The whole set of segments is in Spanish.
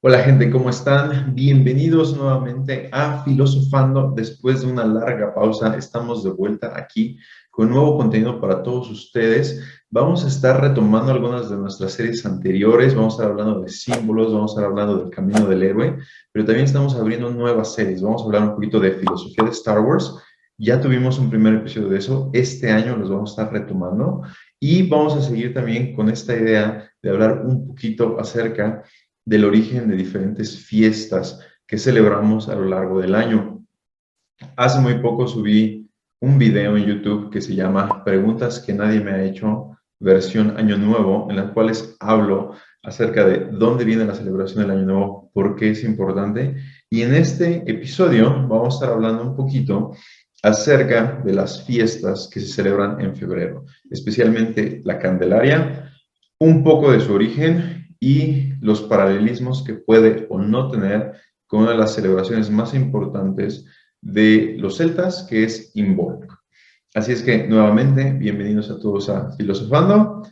Hola gente, ¿cómo están? Bienvenidos nuevamente a Filosofando. Después de una larga pausa, estamos de vuelta aquí con nuevo contenido para todos ustedes. Vamos a estar retomando algunas de nuestras series anteriores, vamos a estar hablando de símbolos, vamos a estar hablando del camino del héroe, pero también estamos abriendo nuevas series. Vamos a hablar un poquito de filosofía de Star Wars. Ya tuvimos un primer episodio de eso, este año los vamos a estar retomando y vamos a seguir también con esta idea de hablar un poquito acerca del origen de diferentes fiestas que celebramos a lo largo del año. Hace muy poco subí un video en YouTube que se llama Preguntas que nadie me ha hecho, versión Año Nuevo, en las cuales hablo acerca de dónde viene la celebración del Año Nuevo, por qué es importante. Y en este episodio vamos a estar hablando un poquito acerca de las fiestas que se celebran en febrero, especialmente la Candelaria, un poco de su origen y los paralelismos que puede o no tener con una de las celebraciones más importantes de los celtas, que es Involk. Así es que, nuevamente, bienvenidos a todos a Filosofando,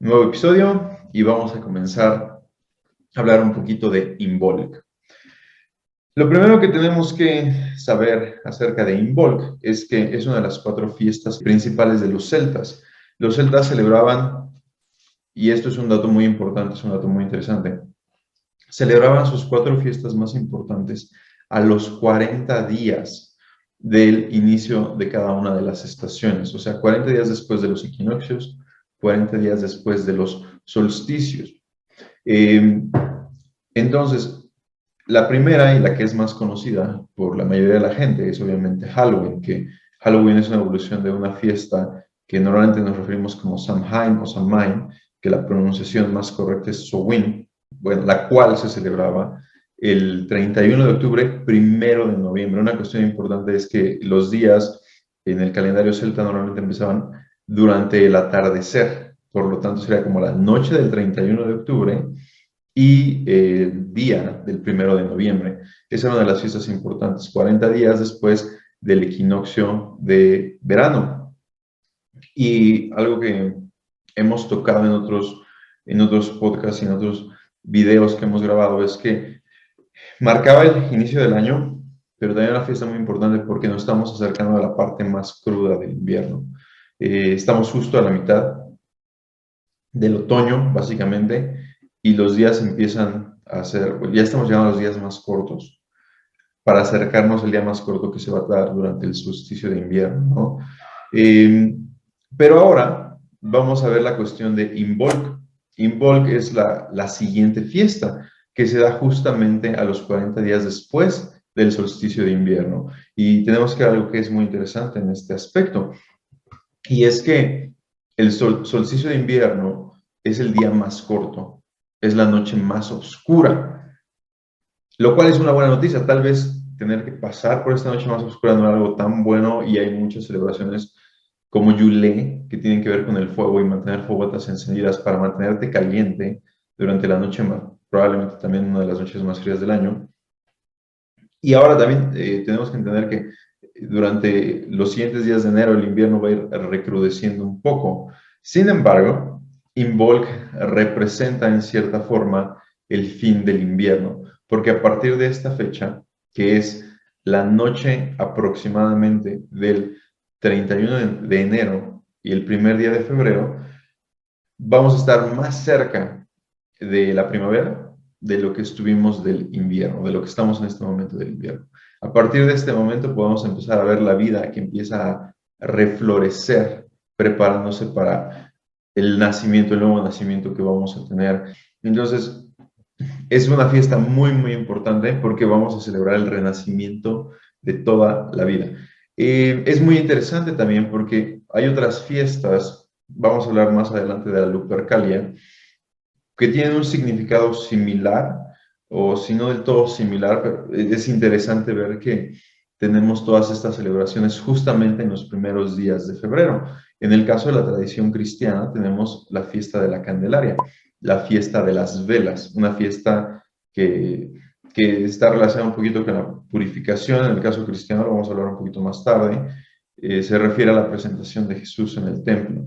nuevo episodio, y vamos a comenzar a hablar un poquito de Involk. Lo primero que tenemos que saber acerca de Involk es que es una de las cuatro fiestas principales de los celtas. Los celtas celebraban y esto es un dato muy importante, es un dato muy interesante, celebraban sus cuatro fiestas más importantes a los 40 días del inicio de cada una de las estaciones, o sea, 40 días después de los equinoccios, 40 días después de los solsticios. Em, entonces, la primera y la que es más conocida por la mayoría de la gente es obviamente Halloween, que Halloween es una evolución de una fiesta que normalmente nos referimos como Samhain o Samhain, que la pronunciación más correcta es Sowin, bueno, la cual se celebraba el 31 de octubre, primero de noviembre. Una cuestión importante es que los días en el calendario celta normalmente empezaban durante el atardecer, por lo tanto sería como la noche del 31 de octubre y el día del primero de noviembre. Esa era una de las fiestas importantes, 40 días después del equinoccio de verano. Y algo que hemos tocado en otros, en otros podcasts y en otros videos que hemos grabado es que marcaba el inicio del año, pero también una fiesta muy importante porque nos estamos acercando a la parte más cruda del invierno. Eh, estamos justo a la mitad del otoño, básicamente, y los días empiezan a ser, ya estamos llegando a los días más cortos, para acercarnos al día más corto que se va a dar durante el solsticio de invierno. Eh, pero ahora vamos a ver la cuestión de Involk. Involk es la, la siguiente fiesta que se da justamente a los 40 días después del solsticio de invierno. Y tenemos que ver algo que es muy interesante en este aspecto. Y es que el solsticio de invierno es el día más corto, es la noche más oscura, lo cual es una buena noticia. Tal vez tener que pasar por esta noche más oscura no es algo tan bueno y hay muchas celebraciones como Yule, que tienen que ver con el fuego y mantener fogotas encendidas para mantenerte caliente durante la noche, probablemente también una de las noches más frías del año. Y ahora también eh, tenemos que entender que durante los siguientes días de enero el invierno va a ir recrudeciendo un poco. Sin embargo, Involk representa en cierta forma el fin del invierno, porque a partir de esta fecha, que es la noche aproximadamente del 31 de enero y el primer día de febrero, vamos a estar más cerca de la primavera de lo que estuvimos del invierno, de lo que estamos en este momento del invierno. A partir de este momento podemos empezar a ver la vida que empieza a reflorecer, preparándose para el nacimiento, el nuevo nacimiento que vamos a tener. Entonces, es una fiesta muy, muy importante porque vamos a celebrar el renacimiento de toda la vida. Eh, es muy interesante también porque hay otras fiestas, vamos a hablar más adelante de la Lupercalia, que tienen un significado similar, o si no del todo similar, pero es interesante ver que tenemos todas estas celebraciones justamente en los primeros días de febrero. En el caso de la tradición cristiana tenemos la fiesta de la Candelaria, la fiesta de las velas, una fiesta que que está relacionado un poquito con la purificación, en el caso cristiano lo vamos a hablar un poquito más tarde, eh, se refiere a la presentación de Jesús en el templo.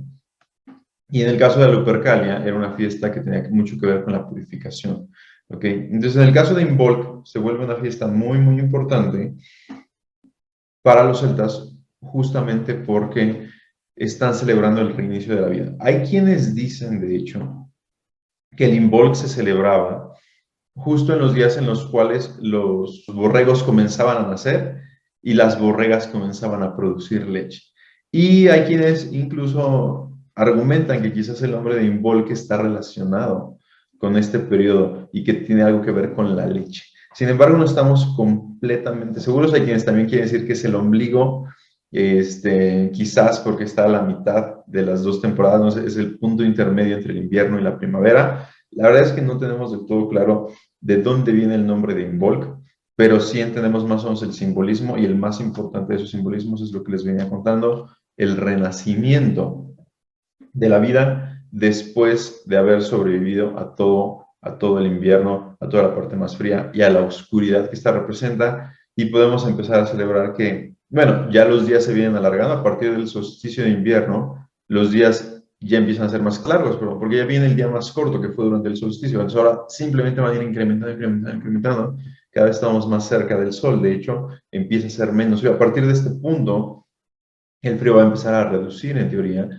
Y en el caso de la Lupercalia, era una fiesta que tenía mucho que ver con la purificación. ¿Ok? Entonces, en el caso de Involk, se vuelve una fiesta muy, muy importante para los celtas, justamente porque están celebrando el reinicio de la vida. Hay quienes dicen, de hecho, que el Involk se celebraba justo en los días en los cuales los borregos comenzaban a nacer y las borregas comenzaban a producir leche. Y hay quienes incluso argumentan que quizás el nombre de Involk está relacionado con este periodo y que tiene algo que ver con la leche. Sin embargo, no estamos completamente seguros. Hay quienes también quieren decir que es el ombligo, este, quizás porque está a la mitad de las dos temporadas, es el punto intermedio entre el invierno y la primavera. La verdad es que no tenemos del todo claro de dónde viene el nombre de Involk, pero sí entendemos más o menos el simbolismo y el más importante de esos simbolismos es lo que les venía contando, el renacimiento de la vida después de haber sobrevivido a todo, a todo el invierno, a toda la parte más fría y a la oscuridad que esta representa. Y podemos empezar a celebrar que, bueno, ya los días se vienen alargando a partir del solsticio de invierno, los días ya empiezan a ser más claros, pero porque ya viene el día más corto que fue durante el solsticio. Entonces ahora simplemente van a ir incrementando, incrementando, incrementando. Cada vez estamos más cerca del sol. De hecho, empieza a ser menos frío. A partir de este punto, el frío va a empezar a reducir en teoría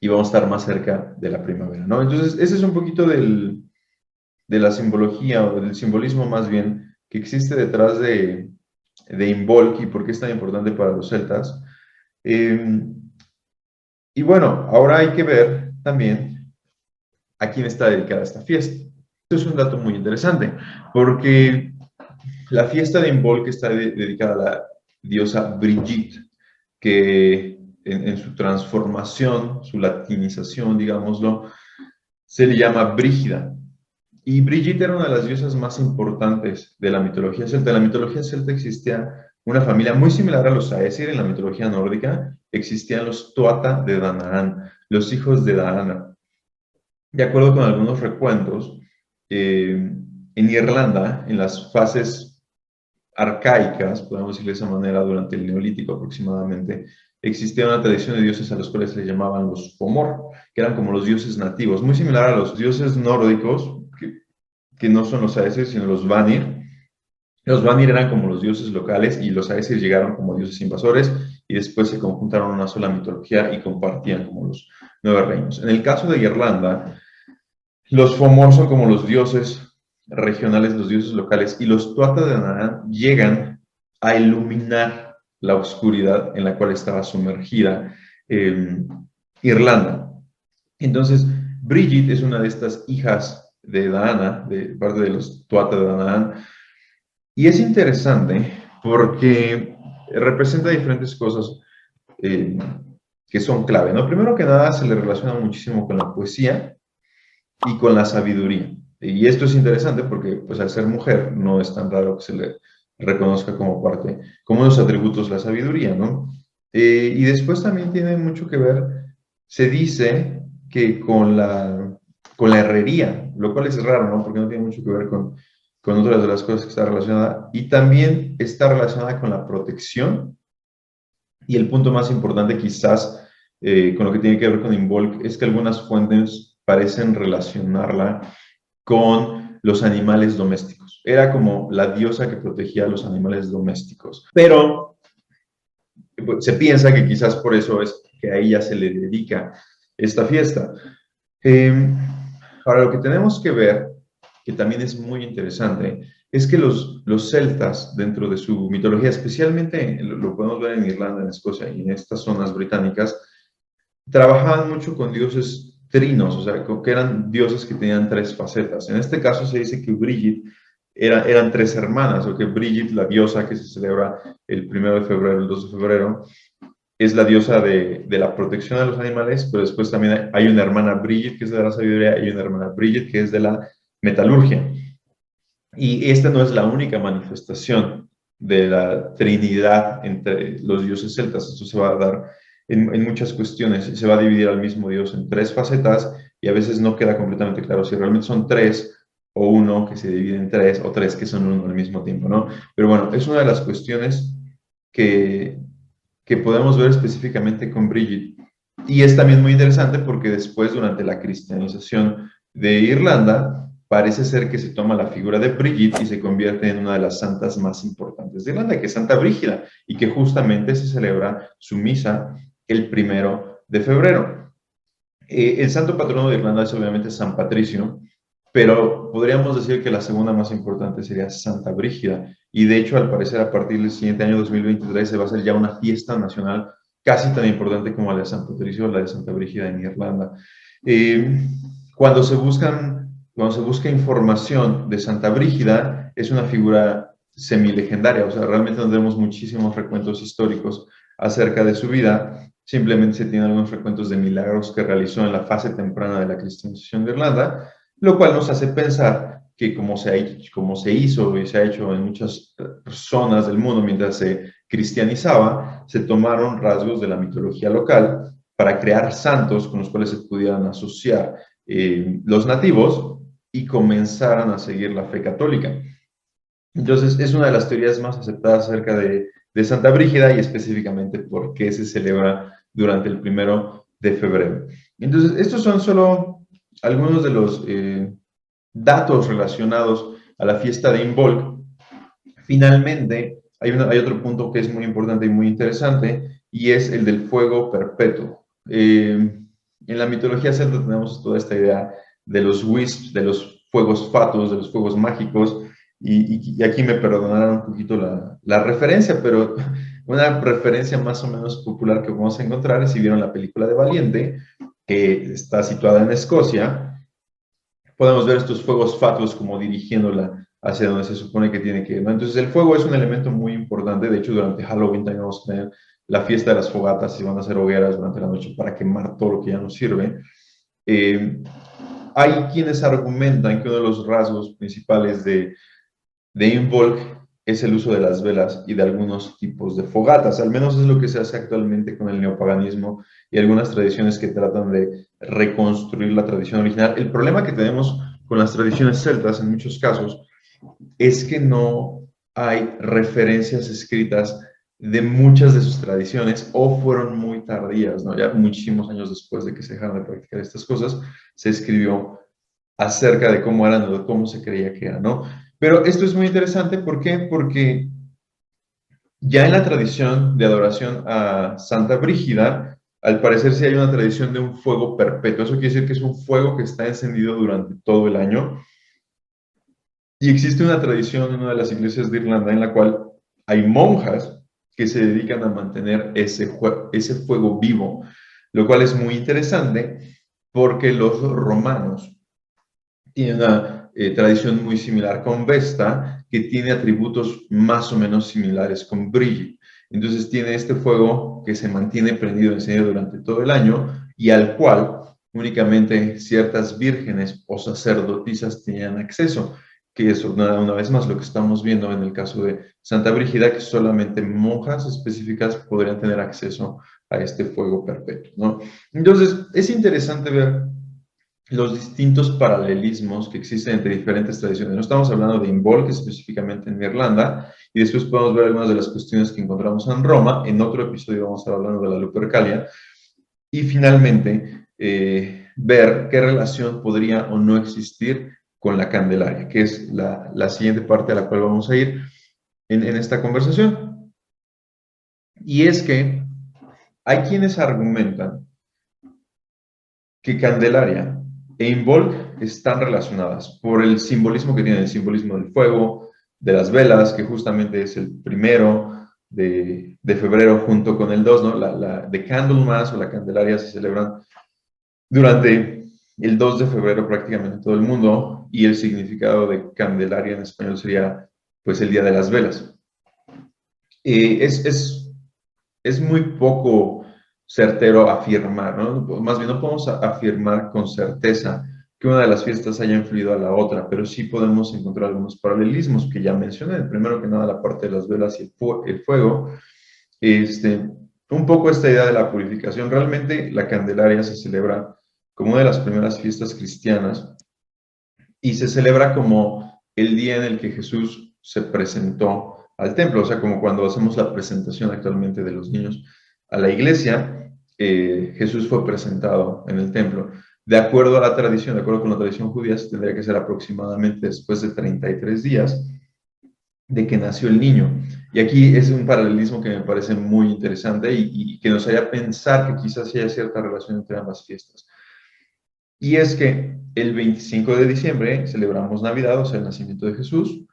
y vamos a estar más cerca de la primavera, ¿no? Entonces, ese es un poquito del, de la simbología o del simbolismo más bien que existe detrás de, de Involk y por qué es tan importante para los celtas. Eh, y bueno, ahora hay que ver también a quién está dedicada esta fiesta. Esto es un dato muy interesante, porque la fiesta de Involk está dedicada a la diosa Brigitte, que en, su transformación, su latinización, digámoslo, se le llama Brígida. Y Brigitte era una de las diosas más importantes de la mitología celta. En la mitología celta existía una familia muy similar a los Aesir en la mitología nórdica, existían los Tuata de Danaan, los hijos de Daana. De acuerdo con algunos recuentos, eh, en Irlanda, en las fases arcaicas, podemos decir de esa manera, durante el Neolítico aproximadamente, existía una tradición de dioses a los cuales se llamaban los Pomor, que eran como los dioses nativos, muy similar a los dioses nórdicos, que, que no son los Aesir, sino los Vanir, los Vanir eran como los dioses locales y los Aesir llegaron como dioses invasores y después se conjuntaron en una sola mitología y compartían como los nueve reinos. En el caso de Irlanda, los Fomor son como los dioses regionales, los dioses locales, y los Tuatha de Danann llegan a iluminar la oscuridad en la cual estaba sumergida Irlanda. Entonces, Bridget es una de estas hijas de Dana, de parte de los Tuatha de Danann, y es interesante porque representa diferentes cosas eh, que son clave. ¿no? Primero que nada, se le relaciona muchísimo con la poesía y con la sabiduría. Y esto es interesante porque, pues, al ser mujer, no es tan raro que se le reconozca como parte, como los atributos la sabiduría, ¿no? Eh, y después también tiene mucho que ver, se dice que con la, con la herrería, lo cual es raro, ¿no? Porque no tiene mucho que ver con, con otras de las cosas que está relacionada y también está relacionada con la protección y el punto más importante quizás eh, con lo que tiene que ver con Involk es que algunas fuentes parecen relacionarla con los animales domésticos. Era como la diosa que protegía a los animales domésticos. Pero pues, se piensa que quizás por eso es que a ella se le dedica esta fiesta. Eh, ahora, lo que tenemos que ver que también es muy interesante, es que los, los celtas, dentro de su mitología, especialmente lo, podemos ver en Irlanda, en Escocia y en estas zonas británicas, trabajaban mucho con dioses trinos, o sea, que eran dioses que tenían tres facetas. En este caso se dice que Brigitte era, eran tres hermanas, o que Brigitte, la diosa que se celebra el primero de febrero, el 2 de febrero, es la diosa de, de, la protección de los animales, pero después también hay una hermana Brigitte que es de la sabiduría y una hermana Brigitte que es de la metalurgia. Y esta no es la única manifestación de la trinidad entre los dioses celtas. Esto se va a dar en, muchas cuestiones. Se va a dividir al mismo dios en tres facetas y a veces no queda completamente claro si realmente son tres o uno que se divide en tres o tres que son uno al mismo tiempo, ¿no? Pero bueno, es una de las cuestiones que, que podemos ver específicamente con Brigitte. Y es también muy interesante porque después, durante la cristianización de Irlanda, parece ser que se toma la figura de Brigitte y se convierte en una de las santas más importantes de Irlanda, que es Santa Brígida, y que justamente se celebra su misa el primero de febrero. Eh, el santo patrono de Irlanda es obviamente San Patricio, pero podríamos decir que la segunda más importante sería Santa Brígida, y de hecho, al parecer, a partir del siguiente año 2023 se va a hacer ya una fiesta nacional casi tan importante como la de San Patricio o la de Santa Brígida en Irlanda. Eh, cuando se buscan cuando se busca información de Santa Brígida, es una figura semilegendaria, o sea, realmente no tenemos muchísimos recuentos históricos acerca de su vida, simplemente se tienen algunos recuentos de milagros que realizó en la fase temprana de la cristianización de Irlanda, lo cual nos hace pensar que como se, como se hizo y se ha hecho en muchas zonas del mundo mientras se cristianizaba, se tomaron rasgos de la mitología local para crear santos con los cuales se pudieran asociar eh, los nativos y comenzaran a seguir la fe católica. Entonces, es una de las teorías más aceptadas acerca de, Santa Brígida y específicamente por qué se celebra durante el primero de febrero. Entonces, estos son solo algunos de los eh, datos relacionados a la fiesta de Involk. Finalmente, hay, hay, otro punto que es muy importante y muy interesante y es el del fuego perpetuo. Eh, en la mitología celta tenemos toda esta idea de los wisps, de los fuegos fatos, de los fuegos mágicos, y, aquí me perdonarán un poquito la, la, referencia, pero una referencia más o menos popular que vamos a encontrar es si vieron la película de Valiente, que está situada en Escocia, podemos ver estos fuegos fatos como dirigiéndola hacia donde se supone que tiene que ir. Entonces el fuego es un elemento muy importante, de hecho durante Halloween tenemos que tener la fiesta de las fogatas y van a hacer hogueras durante la noche para quemar todo lo que ya no sirve. Eh, hay quienes argumentan que uno de los rasgos principales de, de Involk es el uso de las velas y de algunos tipos de fogatas, al menos es lo que se hace actualmente con el neopaganismo y algunas tradiciones que tratan de reconstruir la tradición original. El problema que tenemos con las tradiciones celtas en muchos casos es que no hay referencias escritas de muchas de sus tradiciones o fueron muy tardías, ¿no? Ya muchísimos años después de que se dejaron de practicar estas cosas, se escribió acerca de cómo eran o de cómo se creía que eran, ¿no? Pero esto es muy interesante, ¿por qué? Porque ya en la tradición de adoración a Santa Brígida, al parecer sí hay una tradición de un fuego perpetuo. Eso quiere decir que es un fuego que está encendido durante todo el año. Y existe una tradición en una de las iglesias de Irlanda en la cual hay monjas que se dedican a mantener ese, fuego vivo, lo cual es muy interesante porque los romanos tienen una eh, tradición muy similar con Vesta, que tiene atributos más o menos similares con Brigitte. Entonces tiene este fuego que se mantiene prendido encendido durante todo el año y al cual únicamente ciertas vírgenes o sacerdotisas tenían acceso que es una, vez más lo que estamos viendo en el caso de Santa Brígida, que solamente monjas específicas podrían tener acceso a este fuego perpetuo, ¿no? Entonces, es interesante ver los distintos paralelismos que existen entre diferentes tradiciones. No estamos hablando de Involk específicamente en Irlanda, y después podemos ver algunas de las cuestiones que encontramos en Roma. En otro episodio vamos a estar hablando de la Lupercalia. Y finalmente, eh, ver qué relación podría o no existir con la Candelaria, que es la, la siguiente parte a la cual vamos a ir en, esta conversación. Y es que hay quienes argumentan que Candelaria e Involk están relacionadas por el simbolismo que tienen, el simbolismo del fuego, de las velas, que justamente es el primero de, de febrero junto con el 2, ¿no? La, la, de Candlemas o la Candelaria se celebran durante el 2 de febrero prácticamente en todo el mundo y el significado de Candelaria en español sería pues el Día de las Velas. Eh, es, es, es, muy poco certero afirmar, ¿no? Más bien no podemos afirmar con certeza que una de las fiestas haya influido a la otra, pero sí podemos encontrar algunos paralelismos que ya mencioné. Primero que nada, la parte de las velas y el, el fuego. Este, un poco esta idea de la purificación. Realmente la Candelaria se celebra como una de las primeras fiestas cristianas y se celebra como el día en el que Jesús se presentó al templo, o sea, como cuando hacemos la presentación actualmente de los niños a la iglesia, eh, Jesús fue presentado en el templo. De acuerdo a la tradición, de acuerdo con la tradición judía, tendría que ser aproximadamente después de 33 días de que nació el niño. Y aquí es un paralelismo que me parece muy interesante y, que nos haría pensar que quizás haya cierta relación entre ambas fiestas. Y es que el 25 de diciembre celebramos Navidad, o sea, el nacimiento de Jesús,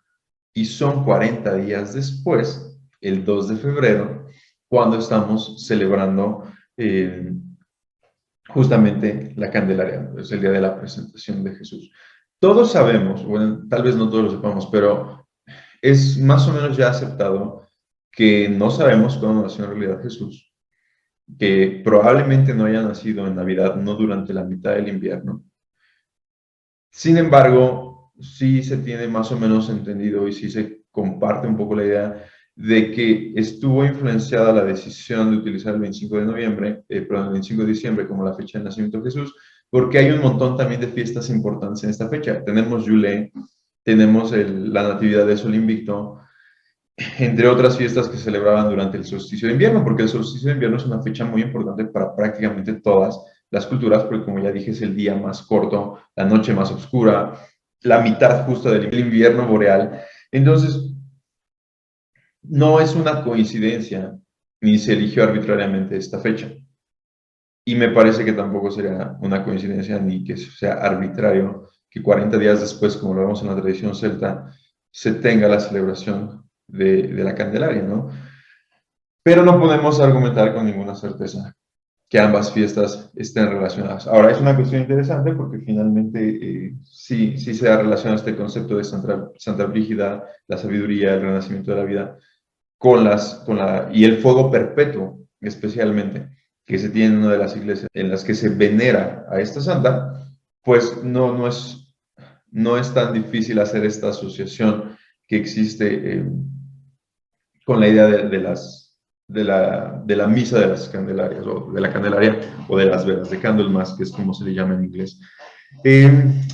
y son 40 días después, el 2 de febrero, cuando estamos celebrando eh, justamente la Candelaria, es el día de la presentación de Jesús. Todos sabemos, bueno, tal vez no todos lo sepamos, pero es más o menos ya aceptado que no sabemos cuándo nació en realidad Jesús, que probablemente no haya nacido en Navidad, no durante la mitad del invierno. Sin embargo, sí se tiene más o menos entendido y sí se comparte un poco la idea de que estuvo influenciada la decisión de utilizar el 25 de noviembre, eh, perdón, el 25 de diciembre como la fecha del nacimiento de Jesús, porque hay un montón también de fiestas importantes en esta fecha. Tenemos Yule, tenemos la Natividad de Sol Invicto, entre otras fiestas que celebraban durante el solsticio de invierno, porque el solsticio de invierno es una fecha muy importante para prácticamente todas las culturas, porque como ya dije, es el día más corto, la noche más oscura, la mitad justa del invierno boreal. Entonces, no es una coincidencia, ni se eligió arbitrariamente esta fecha. Y me parece que tampoco sería una coincidencia ni que sea arbitrario que 40 días después, como lo vemos en la tradición celta, se tenga la celebración de, la Candelaria, ¿no? Pero no podemos argumentar con ninguna certeza que ambas fiestas estén relacionadas. Ahora, es una cuestión interesante porque finalmente eh, sí, sí se ha relacionado este concepto de Santa, Santa Brígida, la sabiduría, el renacimiento de la vida, con las, con la, y el fuego perpetuo, especialmente, que se tiene en una de las iglesias en las que se venera a esta santa, pues no, no, es, no es tan difícil hacer esta asociación que existe eh, con la idea de, las, de, la, de la misa de las candelarias, o de la candelaria, o de las velas, de Candlemas, que es como se le llama en inglés. Eh,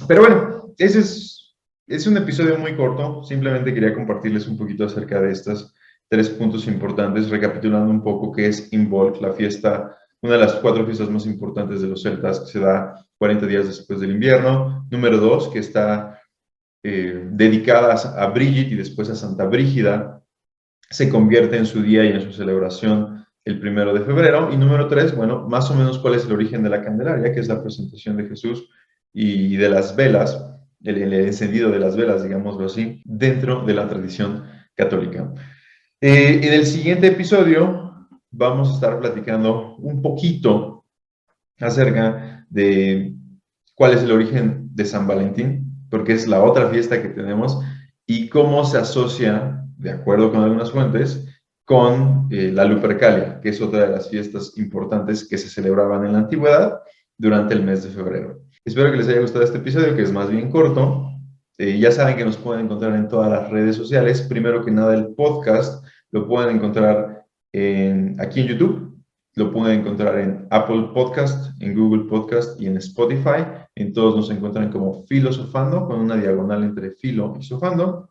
pero bueno, ese es, es un episodio muy corto, simplemente quería compartirles un poquito acerca de estas tres puntos importantes, recapitulando un poco qué es Involk, la fiesta, una de las cuatro fiestas más importantes de los celtas, que se da 40 días después del invierno. Número dos, que está eh, dedicada a Brigitte y después a Santa Brígida, se convierte en su día y en su celebración el primero de febrero. Y número tres, bueno, más o menos cuál es el origen de la Candelaria, que es la presentación de Jesús y de las velas, el encendido de las velas, digámoslo así, dentro de la tradición católica. Eh, en el siguiente episodio vamos a estar platicando un poquito acerca de cuál es el origen de San Valentín, porque es la otra fiesta que tenemos, y cómo se asocia, de acuerdo con algunas fuentes, con eh, la Lupercalia, que es otra de las fiestas importantes que se celebraban en la antigüedad durante el mes de febrero. Espero que les haya gustado este episodio, que es más bien corto. Eh, ya saben que nos pueden encontrar en todas las redes sociales. Primero que nada, el podcast lo pueden encontrar aquí en YouTube, lo pueden encontrar en Apple Podcast, en Google Podcast y en Spotify. En todos nos encuentran como Filosofando, con una diagonal entre Filo y Sofando.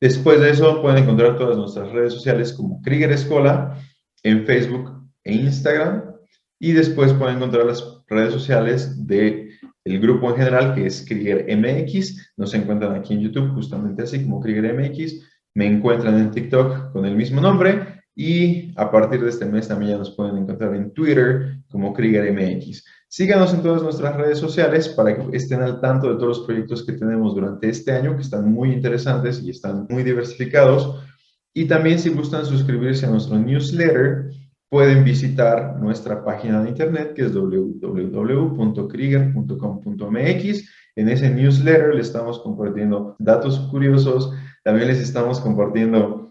Después de eso, pueden encontrar todas nuestras redes sociales como Krieger Escola en Facebook e Instagram. Y después pueden encontrar las redes sociales del el grupo en general, que es Krieger MX. Nos encuentran aquí en YouTube, justamente así como Krieger MX. Me encuentran en TikTok con el mismo nombre y a partir de este mes también ya nos pueden encontrar en Twitter como KriegerMX. Síganos en todas nuestras redes sociales para que estén al tanto de todos los proyectos que tenemos durante este año, que están muy interesantes y están muy diversificados. Y también si gustan suscribirse a nuestro newsletter, pueden visitar nuestra página de internet que es www.krieger.com.mx. En ese newsletter le estamos compartiendo datos curiosos, también les estamos compartiendo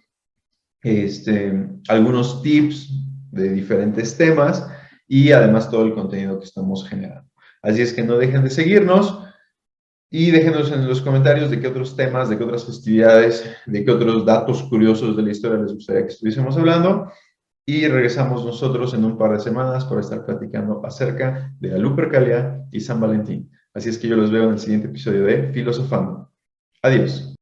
este, algunos tips de diferentes temas y además todo el contenido que estamos generando. Así es que no dejen de seguirnos y déjenos en los comentarios de qué otros temas, de qué otras festividades, de qué otros datos curiosos de la historia les gustaría que estuviésemos hablando. Y regresamos nosotros en un par de semanas para estar platicando acerca de la Lupercalia y San Valentín. Así es que yo los veo en el siguiente episodio de Filosofando. Adiós.